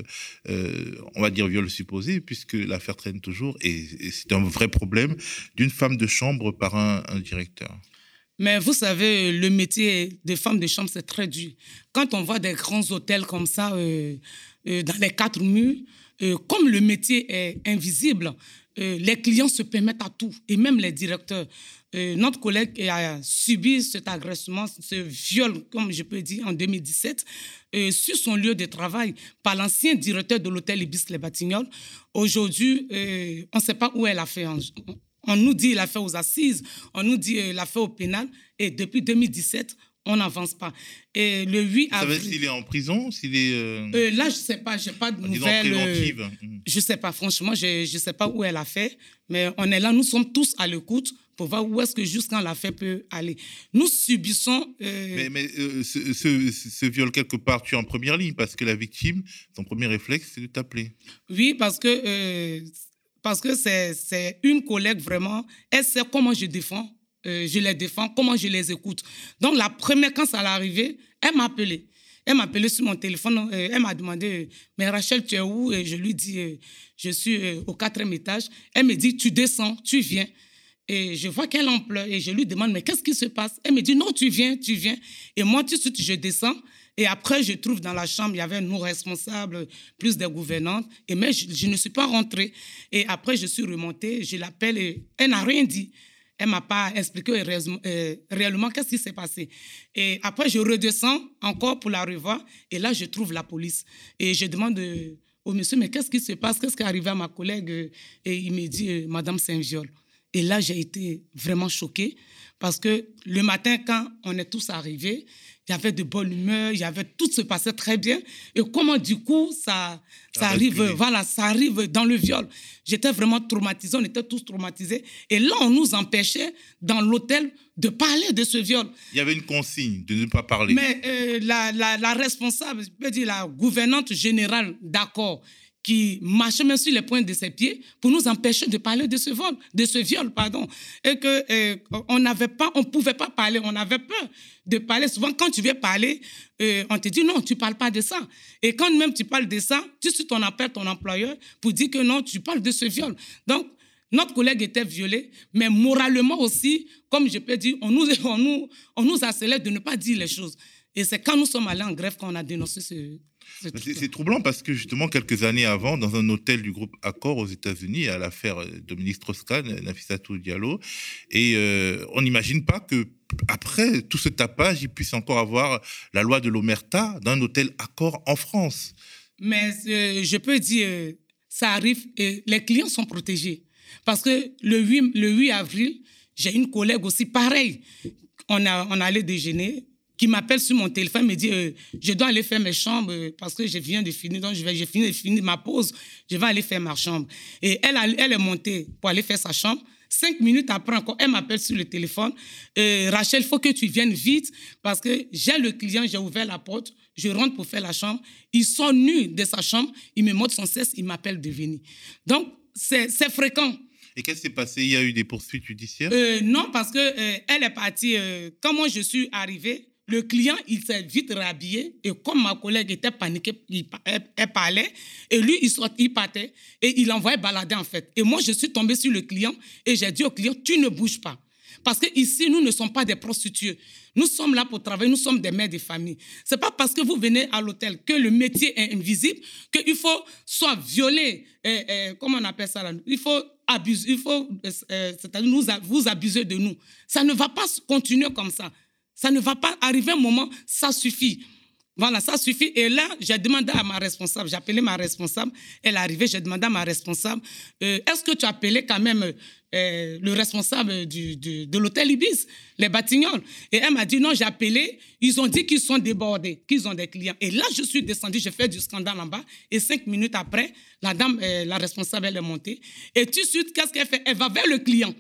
on va dire viol supposé, puisque l'affaire traîne toujours, et, c'est un vrai problème d'une femme de chambre par un, un directeur. Mais vous savez, le métier des femmes de chambre, c'est très dur. Quand on voit des grands hôtels comme ça, dans les quatre murs, euh, comme le métier est invisible, euh, les clients se permettent à tout, et même les directeurs. Euh, notre collègue a subi cet agressement, ce viol, comme je peux dire, en 2017, sur son lieu de travail par l'ancien directeur de l'hôtel Ibis Les Batignolles. Aujourd'hui, on ne sait pas où elle a fait. On nous dit fait aux assises, on nous dit qu'il a fait au pénal, et depuis 2017, on n'avance pas. Et le 8 avril. s'il est en prison s'il est, euh, euh, Là, je ne sais pas, je n'ai pas de nouvelles. Euh, mm. je ne sais pas, franchement, je ne sais pas où elle a fait, mais on est là, nous sommes tous à l'écoute pour voir où est-ce que jusqu'à la fait peut aller. Nous subissons... Mais, mais ce, ce, viol, quelque part, tu es en première ligne, parce que la victime, son premier réflexe, c'est de t'appeler. Oui, parce que... parce que c'est une collègue vraiment, elle sait comment je défends euh, je les défends, comment je les écoute. Donc, la première, quand ça arriver, elle m'a appelé. Elle m'a appelé sur mon téléphone. Euh, elle m'a demandé, mais Rachel, tu es où Et je lui dis, euh, je suis au quatrième étage. Elle me dit, tu descends, tu viens. Et je vois qu'elle en pleure et je lui demande, mais qu'est-ce qui se passe Elle me dit, non, tu viens, tu viens. Et moi, tout de suite, je descends. Et après, je trouve dans la chambre, il y avait nos responsables, plus des gouvernantes. Et mais je, ne suis pas rentrée. Et après, je suis remontée, je l'appelle et elle n'a rien dit. Elle m'a pas expliqué euh, réellement qu'est-ce qui s'est passé. Et après, je redescends encore pour la revoir. Et là, je trouve la police. Et je demande au monsieur, mais qu'est-ce qui se passe? Qu'est-ce qui est arrivé à ma collègue? Et il me dit, euh, Madame Saint-Viol. Et là, j'ai été vraiment choquée parce que le matin, quand on est tous arrivés, il y avait de bonne humeur, avait tout se passait très bien. Et comment du coup ça, ça, arrive, voilà, ça arrive dans le viol. J'étais vraiment traumatisée, on était tous traumatisés. Et là, on nous empêchait dans l'hôtel de parler de ce viol. Il y avait une consigne de ne pas parler. Mais euh, la, la, la, responsable, je peux dire la gouvernante générale, d'accord, qui marchait même sur les points de ses pieds pour nous empêcher de parler de ce viol, de ce viol, pardon. Et que euh, on n'avait pas, on pouvait pas parler, on avait peur de parler. Souvent, quand tu viens parler, euh, on te dit non, tu parles pas de ça. Et quand même tu parles de ça, tout de suite on appelle ton employeur pour dire que non, tu parles de ce viol. Donc notre collègue était violé, mais moralement aussi, comme je peux dire, on nous, on nous, on nous de ne pas dire les choses. Et c'est quand nous sommes allés en grève qu'on a dénoncé ce, c'est troublant parce que justement, quelques années avant, dans un hôtel du groupe Accor aux États-Unis, à l'affaire Dominique Strauss-Kahn, Nafissatou Diallo, et euh, on n'imagine pas que après tout ce tapage, il puisse encore avoir la loi de l'omerta d'un hôtel Accor en France. Mais euh, je peux dire, ça arrive et les clients sont protégés. Parce que le 8, le 8 avril, j'ai une collègue aussi pareil. On, a, on allait déjeuner qui m'appelle sur mon téléphone, me dit euh, Je dois aller faire mes chambres euh, parce que je viens de finir, donc j'ai fini de finir ma pause, je vais aller faire ma chambre. Et elle, elle est montée pour aller faire sa chambre. Cinq minutes après encore, elle m'appelle sur le téléphone euh, Rachel, il faut que tu viennes vite parce que j'ai le client, j'ai ouvert la porte, je rentre pour faire la chambre. Il sort nu de sa chambre, il me montre son cesse, il m'appelle de venir. Donc, c'est fréquent. Et qu'est-ce qui s'est passé? Il y a eu des poursuites judiciaires? Non, parce que elle est partie. quand moi je suis arrivée, le client, il s'est vite rhabillé et comme ma collègue était paniquée, elle, parlait et lui, il, sortait, il partait et il envoyait balader en fait. Et moi, je suis tombée sur le client et j'ai dit au client, tu ne bouges pas. Parce que ici, nous ne sommes pas des prostituées. Nous sommes là pour travailler, nous sommes des mères de famille. C'est pas parce que vous venez à l'hôtel que le métier est invisible qu'il faut soit violer, euh, euh, comment on appelle ça là? Il faut abuser, il faut, euh, c'est-à-dire vous abuser de nous. Ça ne va pas continuer comme ça. Ça ne va pas arriver un moment, ça suffit. Voilà, ça suffit. Et là, j'ai demandé à ma responsable, j'ai appelé ma responsable, elle est arrivée, j'ai demandé à ma responsable, euh, est-ce que tu as appelé quand même euh, le responsable du, de l'hôtel Ibis, les Batignolles? Et elle m'a dit, non, j'ai appelé, ils ont dit qu'ils sont débordés, qu'ils ont des clients. Et là, je suis descendue, j'ai fait du scandale en bas, et cinq minutes après, la dame, euh, la responsable, elle est montée. Et tout de suite, qu'est-ce qu'elle fait? Elle va vers le client.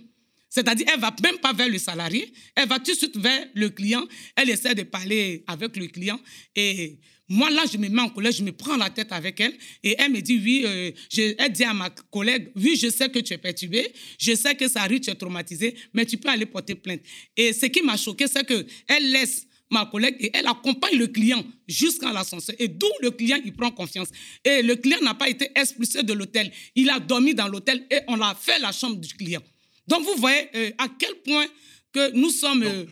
C'est-à-dire, elle va même pas vers le salarié, elle va tout de suite vers le client. Elle essaie de parler avec le client. Et moi, là, je me mets en colère, je me prends la tête avec elle. Et elle me dit, oui, euh, elle dit à ma collègue, oui, je sais que tu es perturbée, je sais que ça arrive, tu es traumatisée, mais tu peux aller porter plainte. Et ce qui m'a choqué, c'est qu'elle laisse ma collègue et elle accompagne le client jusqu'à l'ascenseur. Et d'où le client, il prend confiance. Et le client n'a pas été expulsé de l'hôtel. Il a dormi dans l'hôtel et on a fait la chambre du client. Donc vous voyez euh, à quel point que nous sommes... Euh,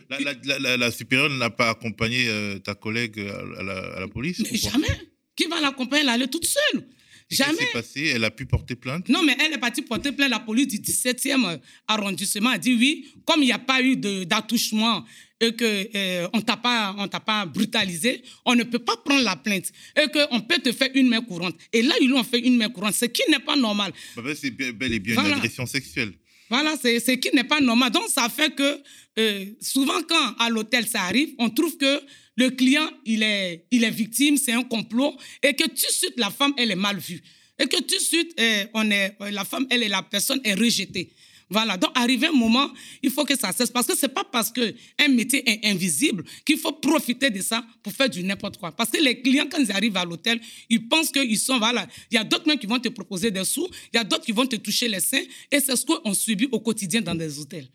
la, supérieure n'a pas accompagné euh, ta collègue à la, police Jamais. Qui va l'accompagner Elle allait toute seule. Jamais. Qu'est-ce passé? Elle a pu porter plainte? Non, mais elle est partie porter plainte. La police du 17e arrondissement a dit oui, comme il n'y a pas eu d'attouchement et qu'on on t'a pas, pas brutalisé, on ne peut pas prendre la plainte et qu'on peut te faire une main courante. Et là, ils lui ont fait une main courante, ce qui n'est pas normal. Bah, bah, c'est bel et bien une agression sexuelle. Voilà, c'est ce qui n'est pas normal. Donc, ça fait que euh, souvent, quand à l'hôtel ça arrive, on trouve que le client, il est, il est victime, c'est un complot, et que tout de suite, la femme, elle est mal vue. Et que tout de suite, euh, on est, la femme, elle est la personne est rejetée. Voilà, donc arrivé un moment, il faut que ça cesse. Parce que c'est pas parce que un métier est invisible qu'il faut profiter de ça pour faire du n'importe quoi. Parce que les clients quand ils arrivent à l'hôtel, ils pensent qu'ils sont voilà, il y a d'autres même qui vont te proposer des sous, il y a d'autres qui vont te toucher les seins. Et c'est ce qu'on subit au quotidien dans des hôtels.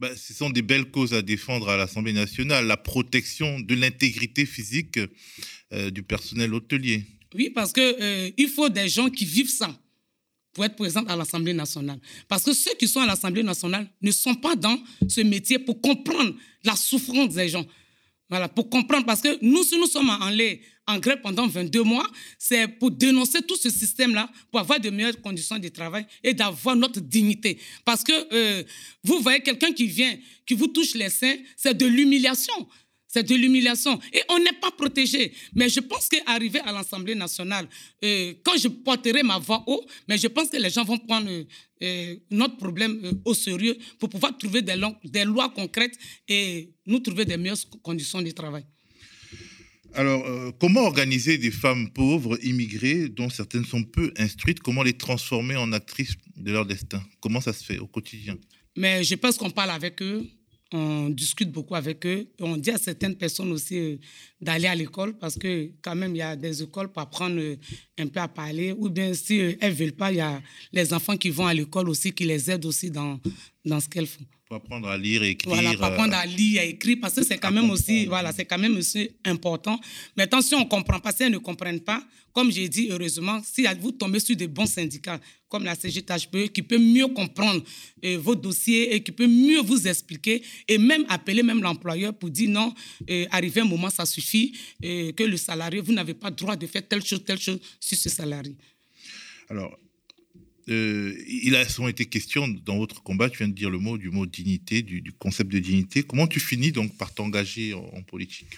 Ben, ce sont des belles causes à défendre à l'Assemblée nationale, la protection de l'intégrité physique euh, du personnel hôtelier. Oui, parce que euh, il faut des gens qui vivent ça pour être présente à l'Assemblée nationale. Parce que ceux qui sont à l'Assemblée nationale ne sont pas dans ce métier pour comprendre la souffrance des gens. Voilà, pour comprendre. Parce que nous, si nous sommes en, grève pendant 22 mois, c'est pour dénoncer tout ce système-là, pour avoir de meilleures conditions de travail et d'avoir notre dignité. Parce que euh, vous voyez quelqu'un qui vient, qui vous touche les seins, c'est de l'humiliation. C'est de l'humiliation. Et on n'est pas protégé. Mais je pense qu'arriver à l'Assemblée nationale, euh, quand je porterai ma voix haut, mais je pense que les gens vont prendre euh, notre problème au sérieux pour pouvoir trouver des, des lois concrètes et nous trouver des meilleures conditions de travail. Alors, euh, comment organiser des femmes pauvres, immigrées, dont certaines sont peu instruites, comment les transformer en actrices de leur destin? Comment ça se fait au quotidien? Mais je pense qu'on parle avec eux, on discute beaucoup avec eux, et on dit à certaines personnes aussi euh, d'aller à l'école, parce que quand même, il y a des écoles pour apprendre euh, un peu à parler, ou bien si elles ne veulent pas, il y a les enfants qui vont à l'école aussi, qui les aident aussi dans, dans ce qu'elles font. Pour apprendre à lire et écrire. Voilà, pour apprendre à lire et écrire, parce que c'est quand même aussi, voilà, c'est quand même aussi important. Mais attention, on ne comprend pas, si elles ne comprennent pas, comme j'ai dit, heureusement, si vous tombez sur des bons syndicats, comme la CGTHPE, qui peut mieux comprendre euh, vos dossiers et qui peut mieux vous expliquer, et même appeler même l'employeur pour dire non, euh, arrivé un moment, ça suffit, euh, que le salarié, vous n'avez pas droit de faire telle chose, telle chose sur ce salarié. Alors, euh, il a souvent été question dans votre combat, tu viens de dire le mot du mot dignité, du, concept de dignité. Comment tu finis donc par t'engager en, politique?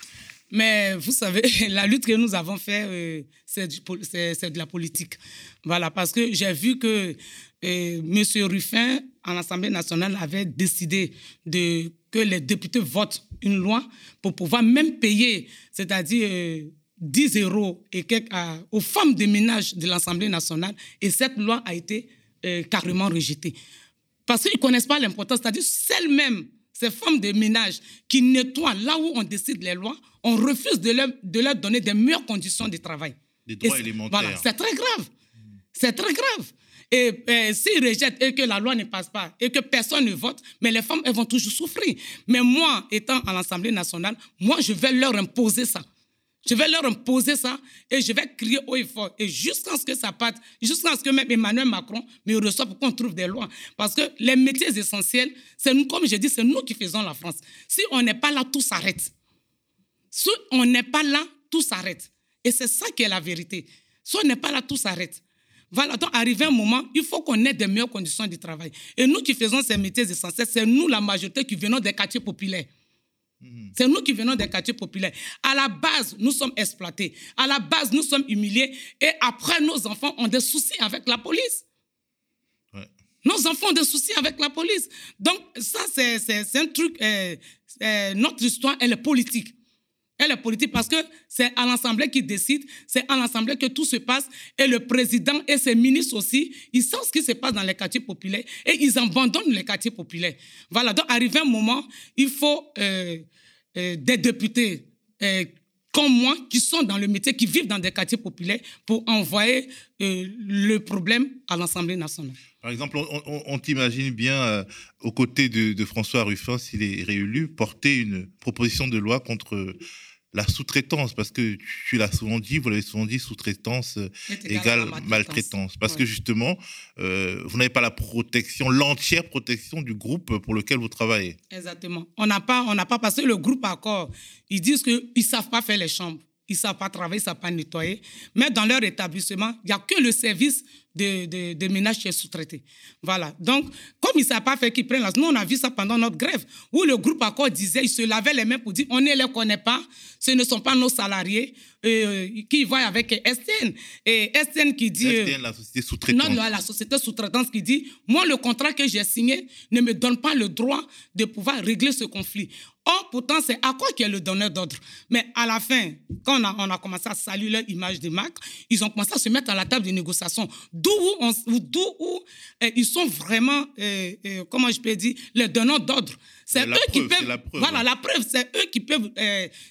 Mais vous savez, *laughs* la lutte que nous avons faite, euh, c'est de la politique. Voilà, parce que j'ai vu que euh, M. Ruffin, en Assemblée nationale, avait décidé de, que les députés votent une loi pour pouvoir même payer, c'est-à-dire 10 euros et quelques, aux femmes de ménage de l'Assemblée nationale et cette loi a été euh, carrément rejetée. Parce qu'ils ne connaissent pas l'importance, c'est-à-dire celles-mêmes, ces femmes de ménage qui nettoient là où on décide les lois, on refuse de leur, de leur donner des meilleures conditions de travail. Des droits élémentaires. Voilà, c'est très grave. C'est très grave. Et, et s'ils rejettent et que la loi ne passe pas et que personne ne vote, mais les femmes, elles vont toujours souffrir. Mais moi, étant à l'Assemblée nationale, moi, je vais leur imposer ça. Je vais leur imposer ça et je vais crier haut et fort. Et jusqu'à ce que ça parte, jusqu'à ce que même Emmanuel Macron me reçoive pour qu'on trouve des lois. Parce que les métiers essentiels, c'est nous, comme je dis, c'est nous qui faisons la France. Si on n'est pas là, tout s'arrête. Si on n'est pas là, tout s'arrête. Et c'est ça qui est la vérité. Si on n'est pas là, tout s'arrête. Voilà, donc arrivé un moment, il faut qu'on ait des meilleures conditions de travail. Et nous qui faisons ces métiers essentiels, c'est nous la majorité qui venons des quartiers populaires. Mhm. C'est nous qui venons des quartiers populaires. À la base, nous sommes exploités. À la base, nous sommes humiliés. Et après, nos enfants ont des soucis avec la police. Nos enfants ont des soucis avec la police. Donc, ça, c'est un truc. Euh, euh, notre histoire, elle est politique. Elle est politique parce que c'est à l'Assemblée qui décide, c'est à l'Assemblée que tout se passe. Et le président et ses ministres aussi, ils savent ce qui se passe dans les quartiers populaires et ils abandonnent les quartiers populaires. Voilà, donc arrivé un moment, il faut euh, euh, des députés euh, comme moi qui sont dans le métier, qui vivent dans des quartiers populaires pour envoyer le problème à l'Assemblée nationale. Par exemple, on, t'imagine bien, aux côtés de François Ruffin, s'il est réélu, porter une proposition de loi contre la sous-traitance, parce que tu l'as souvent dit, vous l'avez souvent dit, sous-traitance euh, égale maltraitance. Parce que justement, euh, vous n'avez pas la protection, l'entière protection du groupe pour lequel vous travaillez. Exactement. On n'a pas, on n'a pas passé le groupe accord. Ils disent qu'ils ne savent pas faire les chambres. Ils ne savent pas travailler, ils ne savent pas nettoyer. Mais dans leur établissement, il n'y a que le service de, de, de ménage qui est sous-traité. Voilà. Donc, comme ils ne savent pas faire qu'ils prennent la... Nous, on a vu ça pendant notre grève, où le groupe accord disait, ils se lavaient les mains pour dire, on ne les connaît pas, ce ne sont pas nos salariés, euh, qui voient avec STN. Et STN qui dit... STN, la société sous-traitante. Non, la société sous-traitante qui dit, moi, le contrat que j'ai signé ne me donne pas le droit de pouvoir régler ce conflit. Or, pourtant, c'est à quoi qui est le donneur d'ordre. Mais à la fin, quand on a, on a commencé à saluer leur image de marque, ils ont commencé à se mettre à la table de négociation. D'où où, eh, ils sont vraiment, eh, eh, comment je peux dire, les donneurs d'ordre. C'est eux qui peuvent. Voilà, la preuve, c'est eux qui peuvent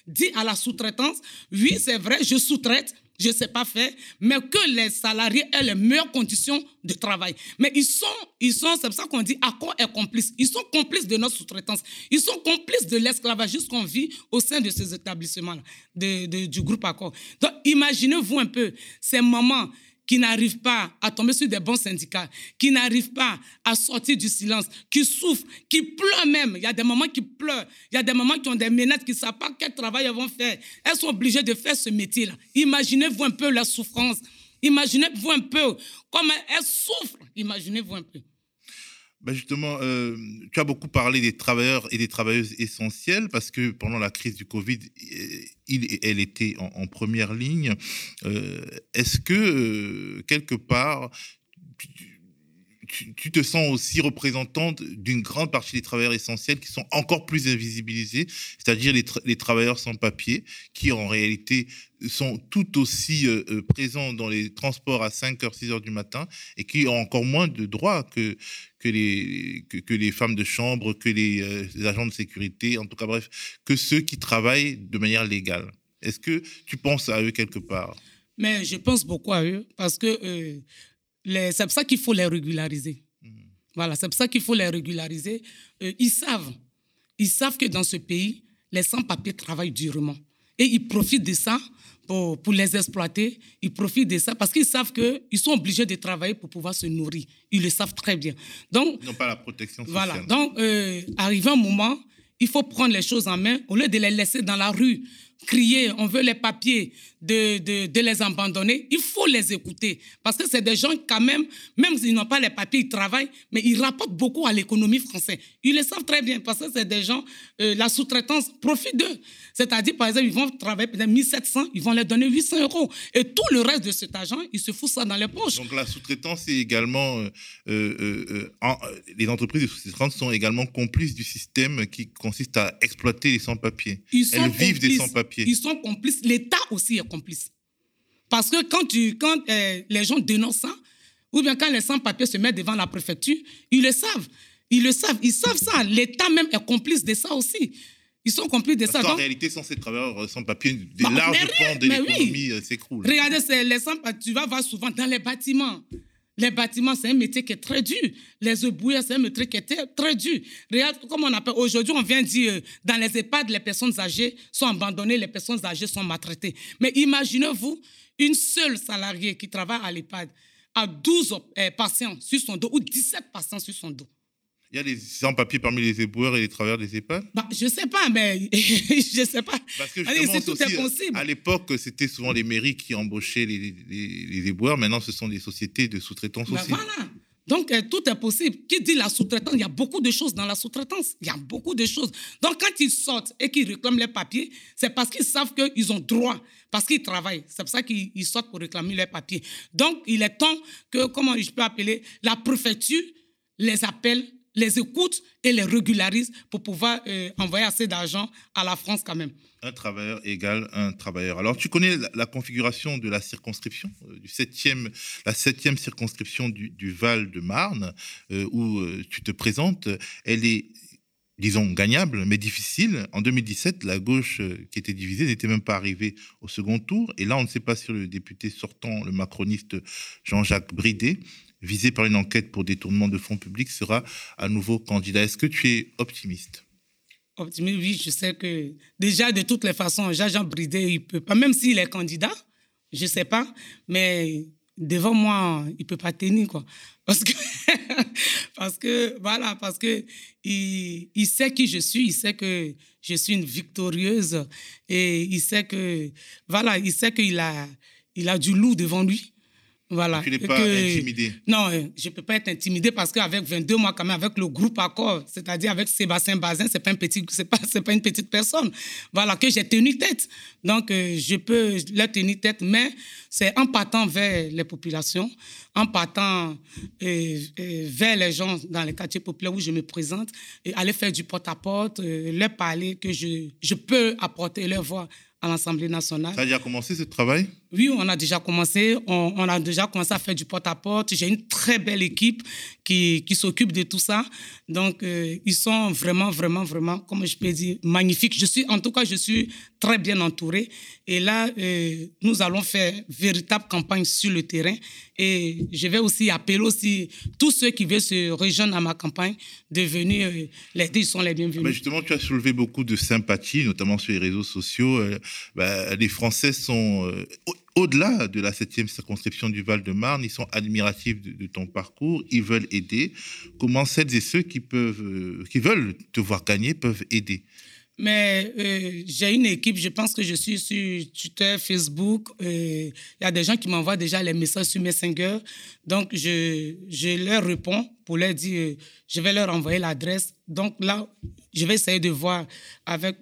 dire à la sous-traitance oui, c'est vrai, je sous-traite, je ne sais pas faire, mais que les salariés aient les meilleures conditions de travail. Mais ils sont, ils sont c'est pour ça qu'on dit accord est complice. Ils sont complices de notre sous-traitance. Ils sont complices de l'esclavage qu'on vit au sein de ces établissements-là, de, du groupe accord. Donc, imaginez-vous un peu ces mamans qui n'arrivent pas à tomber sur des bons syndicats, qui n'arrivent pas à sortir du silence, qui souffrent, qui pleurent même. Il y a des mamans qui pleurent, il y a des mamans qui ont des menaces, qui ne savent pas quel travail elles vont faire. Elles sont obligées de faire ce métier-là. Imaginez-vous un peu la souffrance. Imaginez-vous un peu comment elles souffrent. Imaginez-vous un peu. Ben justement, euh, tu as beaucoup parlé des travailleurs et des travailleuses essentielles parce que pendant la crise du Covid, euh, il, elle était en, première ligne. Euh, est-ce que, quelque part, te sens aussi représentante d'une grande partie des travailleurs essentiels qui sont encore plus invisibilisés, c'est-à-dire les, travailleurs sans papier, qui en réalité sont tout aussi euh, euh, présents dans les transports à 5h, 6h du matin et qui ont encore moins de droits que, les, femmes de chambre, que euh, les, agents de sécurité, en tout cas bref, que ceux qui travaillent de manière légale. Est-ce que tu penses à eux quelque part? Mais je pense beaucoup à eux parce que c'est pour ça qu'il faut les régulariser. Voilà, c'est pour ça qu'il faut les régulariser. Euh, ils savent, ils savent que dans ce pays, les sans-papiers travaillent durement. Et ils profitent de ça pour, pour les exploiter. Ils profitent de ça parce qu'ils savent qu'ils sont obligés de travailler pour pouvoir se nourrir. Ils le savent très bien. Donc, ils n'ont pas la protection sociale. Voilà. Donc, euh, arrive un moment, il faut prendre les choses en main au lieu de les laisser dans la rue crier, on veut les papiers, de, de, de, les abandonner, il faut les écouter. Parce que c'est des gens quand même, même s'ils n'ont pas les papiers, ils travaillent, mais ils rapportent beaucoup à l'économie française. Ils le savent très bien parce que c'est des gens, euh, la sous-traitance profite d'eux. C'est-à-dire, par exemple, ils vont travailler peut-être 1700, ils vont leur donner 800 euros. Et tout le reste de cet argent, ils se foutent ça dans les poches. Donc la sous-traitance, c'est également, euh, euh, les entreprises de sous-traitance sont également complices du système qui consiste à exploiter les sans-papiers. Elles vivent des sans-papiers. Ils sont complices. L'État aussi est complice. Parce que quand, tu, quand euh, les gens dénoncent ça, ou bien quand les sans-papiers se mettent devant la préfecture, ils le savent. Ils le savent. Ils savent ça. L'État même est complice de ça aussi. Ils sont complices de ça. En réalité, sans ces travailleurs sans papiers, des bah, larges pans de l'économie euh, s'écroulent. Regardez, les sans tu vas voir souvent dans les bâtiments. Les bâtiments, c'est un métier qui est très dur. Les éboueurs, c'est un métier qui est très dur. Comme on appelle, aujourd'hui, on vient dire, euh, dans les EHPAD, les personnes âgées sont abandonnées, les personnes âgées sont maltraitées. Mais imaginez-vous, une seule salariée qui travaille à l'EHPAD a 12 euh, patients sur son dos ou 17 patients sur son dos. Il y a des sans-papiers parmi les éboueurs et les travailleurs des EHPAD? Bah, Je ne sais pas, mais *laughs* je ne sais pas. Parce que justement, tout est possible. À l'époque, c'était souvent les mairies qui embauchaient les, les, éboueurs. Maintenant, ce sont des sociétés de sous-traitance bah, aussi. Voilà. Donc, euh, tout est possible. Qui dit la sous-traitance Il y a beaucoup de choses dans la sous-traitance. Il y a beaucoup de choses. Donc, quand ils sortent et qu'ils réclament les papiers, c'est parce qu'ils savent qu'ils ont droit, parce qu'ils travaillent. C'est pour ça qu'ils sortent pour réclamer les papiers. Donc, il est temps que, comment je peux appeler, la préfecture les appelle les écoute et les régularise pour pouvoir euh, envoyer assez d'argent à la France quand même. Un travailleur égale un travailleur. Alors, tu connais la, configuration de la circonscription, euh, du septième, la septième circonscription du, Val-de-Marne, euh, où tu te présentes. Elle est disons, gagnable, mais difficile. En 2017, la gauche qui était divisée n'était même pas arrivée au second tour. Et là, on ne sait pas si le député sortant, le macroniste Jean-Jacques Bridet, visé par une enquête pour détournement de fonds publics, sera à nouveau candidat. Est-ce que tu es optimiste? Optimiste, oui, je sais que déjà, de toutes les façons, Jean-Jean Bridet, il peut pas, même s'il est candidat, je ne sais pas, mais devant moi, il ne peut pas tenir, quoi. Parce que, *laughs* parce que voilà, parce que il, sait qui je suis, il sait que je suis une victorieuse et il sait que, voilà, il sait qu'il a, il a du loup devant lui. Voilà. Tu n'es pas intimidé Non, euh, je ne peux pas être intimidé parce qu'avec 22 mois, quand même, avec le groupe Accord, c'est-à-dire avec Sébastien Bazin, ce n'est pas, pas, pas une petite personne. Voilà, que j'ai tenu tête. Donc, euh, je peux leur tenir tête, mais c'est en partant vers les populations, en partant euh, vers les gens dans les quartiers populaires où je me présente, et aller faire du porte-à-porte, leur parler que je, je peux apporter leur voix à l'Assemblée nationale. Ça a déjà commencé ce travail Oui, on a déjà commencé. On, a déjà commencé à faire du porte-à-porte. J'ai une très belle équipe qui, qui s'occupe de tout ça. Donc, euh, ils sont vraiment, vraiment, vraiment, comme je peux dire, magnifiques. Je suis, en tout cas, je suis très bien entouré. Et là, euh, nous allons faire véritable campagne sur le terrain. Et je vais aussi appeler aussi tous ceux qui veulent se rejoindre à ma campagne de venir euh, les Ils sont les bienvenus. Mais justement, tu as soulevé beaucoup de sympathie, notamment sur les réseaux sociaux. Bah, les Français sont au-delà de la septième circonscription du Val-de-Marne, ils sont admiratifs de, ton parcours, ils veulent aider. Comment celles et ceux qui, peuvent, euh, qui veulent te voir gagner peuvent aider? Mais euh, j'ai une équipe, je pense que je suis sur Twitter, Facebook. Euh, il y a des gens qui m'envoient déjà les messages sur Messenger. Donc, je, je leur réponds pour leur dire, je vais leur envoyer l'adresse. Donc là, je vais essayer de voir avec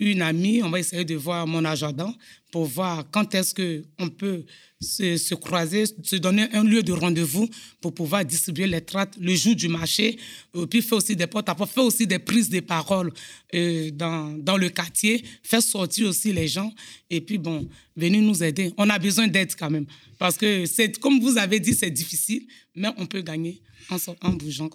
une amie, on va essayer de voir mon agenda pour voir quand est-ce qu'on peut se, croiser, se donner un lieu de rendez-vous pour pouvoir distribuer les tracts le jour du marché, et puis faire aussi des porte à faire aussi des prises de parole euh, dans, dans le quartier, faire sortir aussi les gens, et puis bon, venir nous aider. On a besoin d'aide quand même, parce que comme vous avez dit, c'est difficile, mais on peut gagner en, en bougeant.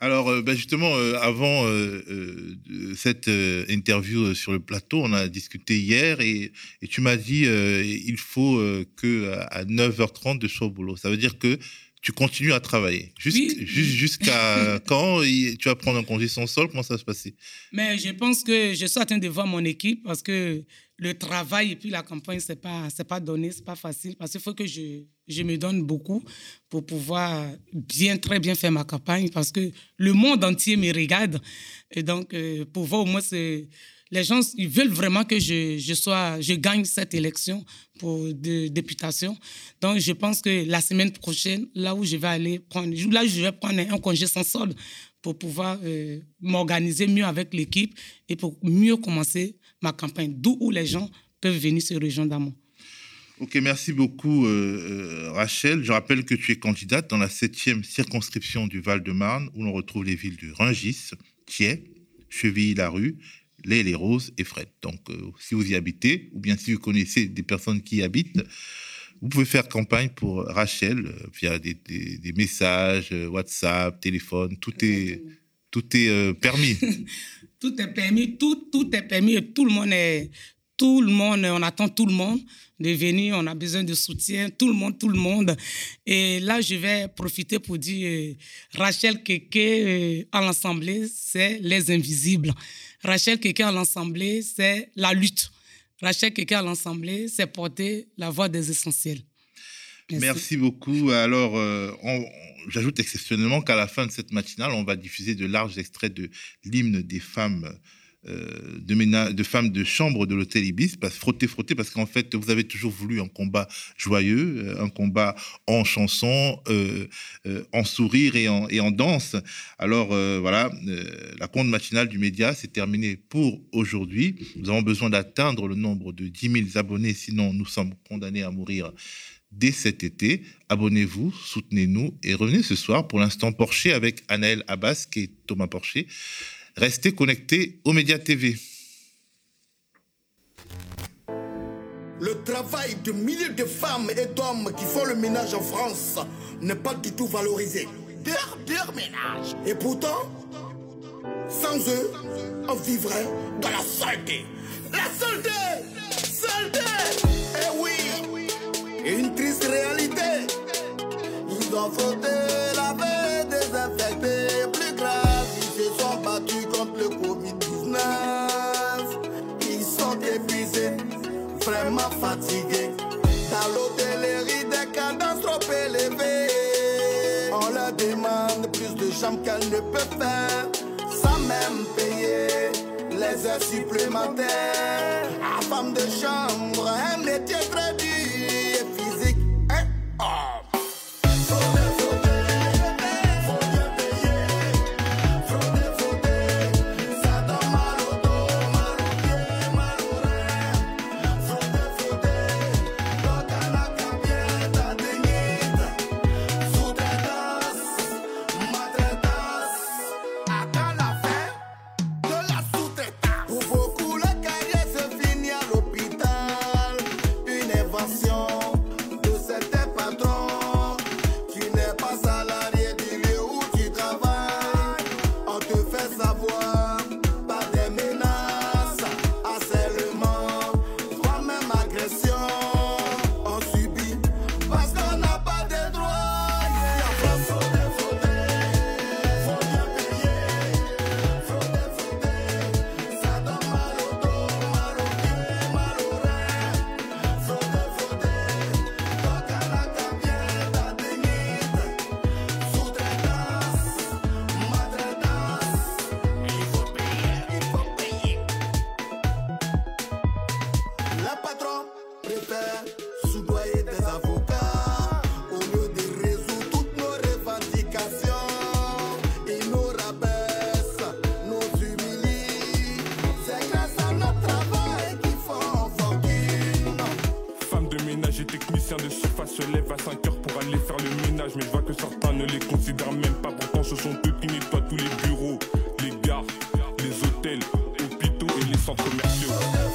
Alors, euh, bah, justement, euh, avant euh, cette interview sur le plateau, on a discuté hier et, tu m'as dit il faut que à 9h30 de sois au boulot. Ça veut dire que tu continues à travailler. Jusqu'à *laughs* quand tu vas prendre un congé sans sol? Comment ça va se passer? Mais je pense que je suis en train de voir mon équipe parce que le travail et puis la campagne, ce n'est pas, pas donné, ce n'est pas facile. Parce qu'il faut que je, je me donne beaucoup pour pouvoir bien, très bien faire ma campagne parce que le monde entier me regarde. Et donc, euh, pour voir au moins, les gens, ils veulent vraiment que je, gagne cette élection pour de députation. Donc, je pense que la semaine prochaine, là où je vais aller prendre, là je vais prendre un congé sans solde pour pouvoir euh, m'organiser mieux avec l'équipe et pour mieux commencer ma campagne, d'où où les gens peuvent venir se rejoindre à moi. Ok, merci beaucoup euh, euh, Rachel. Je rappelle que tu es candidate dans la septième circonscription du Val-de-Marne où l'on retrouve les villes de Rungis, Thiers, Chevilly-la-Rue, Les les Roses et Fred. Donc euh, si vous y habitez ou bien si vous connaissez des personnes qui y habitent, vous pouvez faire campagne pour Rachel via des, des, messages, WhatsApp, téléphone, tout est, tout est permis. *laughs* tout est permis, tout, tout est permis et tout le monde est, tout le monde, on attend tout le monde de venir, on a besoin de soutien, tout le monde, tout le monde. Et là, je vais profiter pour dire, euh, Rachel Keke euh, à l'Assemblée, c'est les invisibles. Rachel Keke à l'Assemblée, c'est la lutte. Rachel Keke à l'Assemblée, c'est porter la voix des essentiels. Merci, beaucoup. Alors, euh, j'ajoute exceptionnellement qu'à la fin de cette matinale, on va diffuser de larges extraits de l'hymne des femmes. Euh, de, de femmes de chambre de l'hôtel Ibis, parce, frotter, frotter, parce qu'en fait, vous avez toujours voulu un combat joyeux, euh, un combat en chanson, en sourire et en, et en danse. Alors voilà, la compte matinale du média, c'est terminé pour aujourd'hui. Nous avons besoin d'atteindre le nombre de 10 000 abonnés, sinon nous sommes condamnés à mourir dès cet été. Abonnez-vous, soutenez-nous et revenez ce soir pour l'instant Porcher avec Anaël Abbas qui est Thomas Porcher. Restez connectés aux médias TV. Le travail de milliers de femmes et d'hommes qui font le ménage en France n'est pas du tout valorisé. Dur, dur ménage. Et pourtant, sans eux, on vivrait dans la saleté. La saleté Saleté Eh oui une triste réalité. Ils ont frotté, qu'elles ne peuvent faire. Sans même payer les heures supplémentaires. La femme de chambre, un métier très fasse se lève à 5 heures pour aller faire le ménage. Mais je vois que certains ne les considèrent même pas. Pourtant, ce sont eux qui nettoient tous les bureaux, les gares, les hôtels, hôpitaux et les centres commerciaux.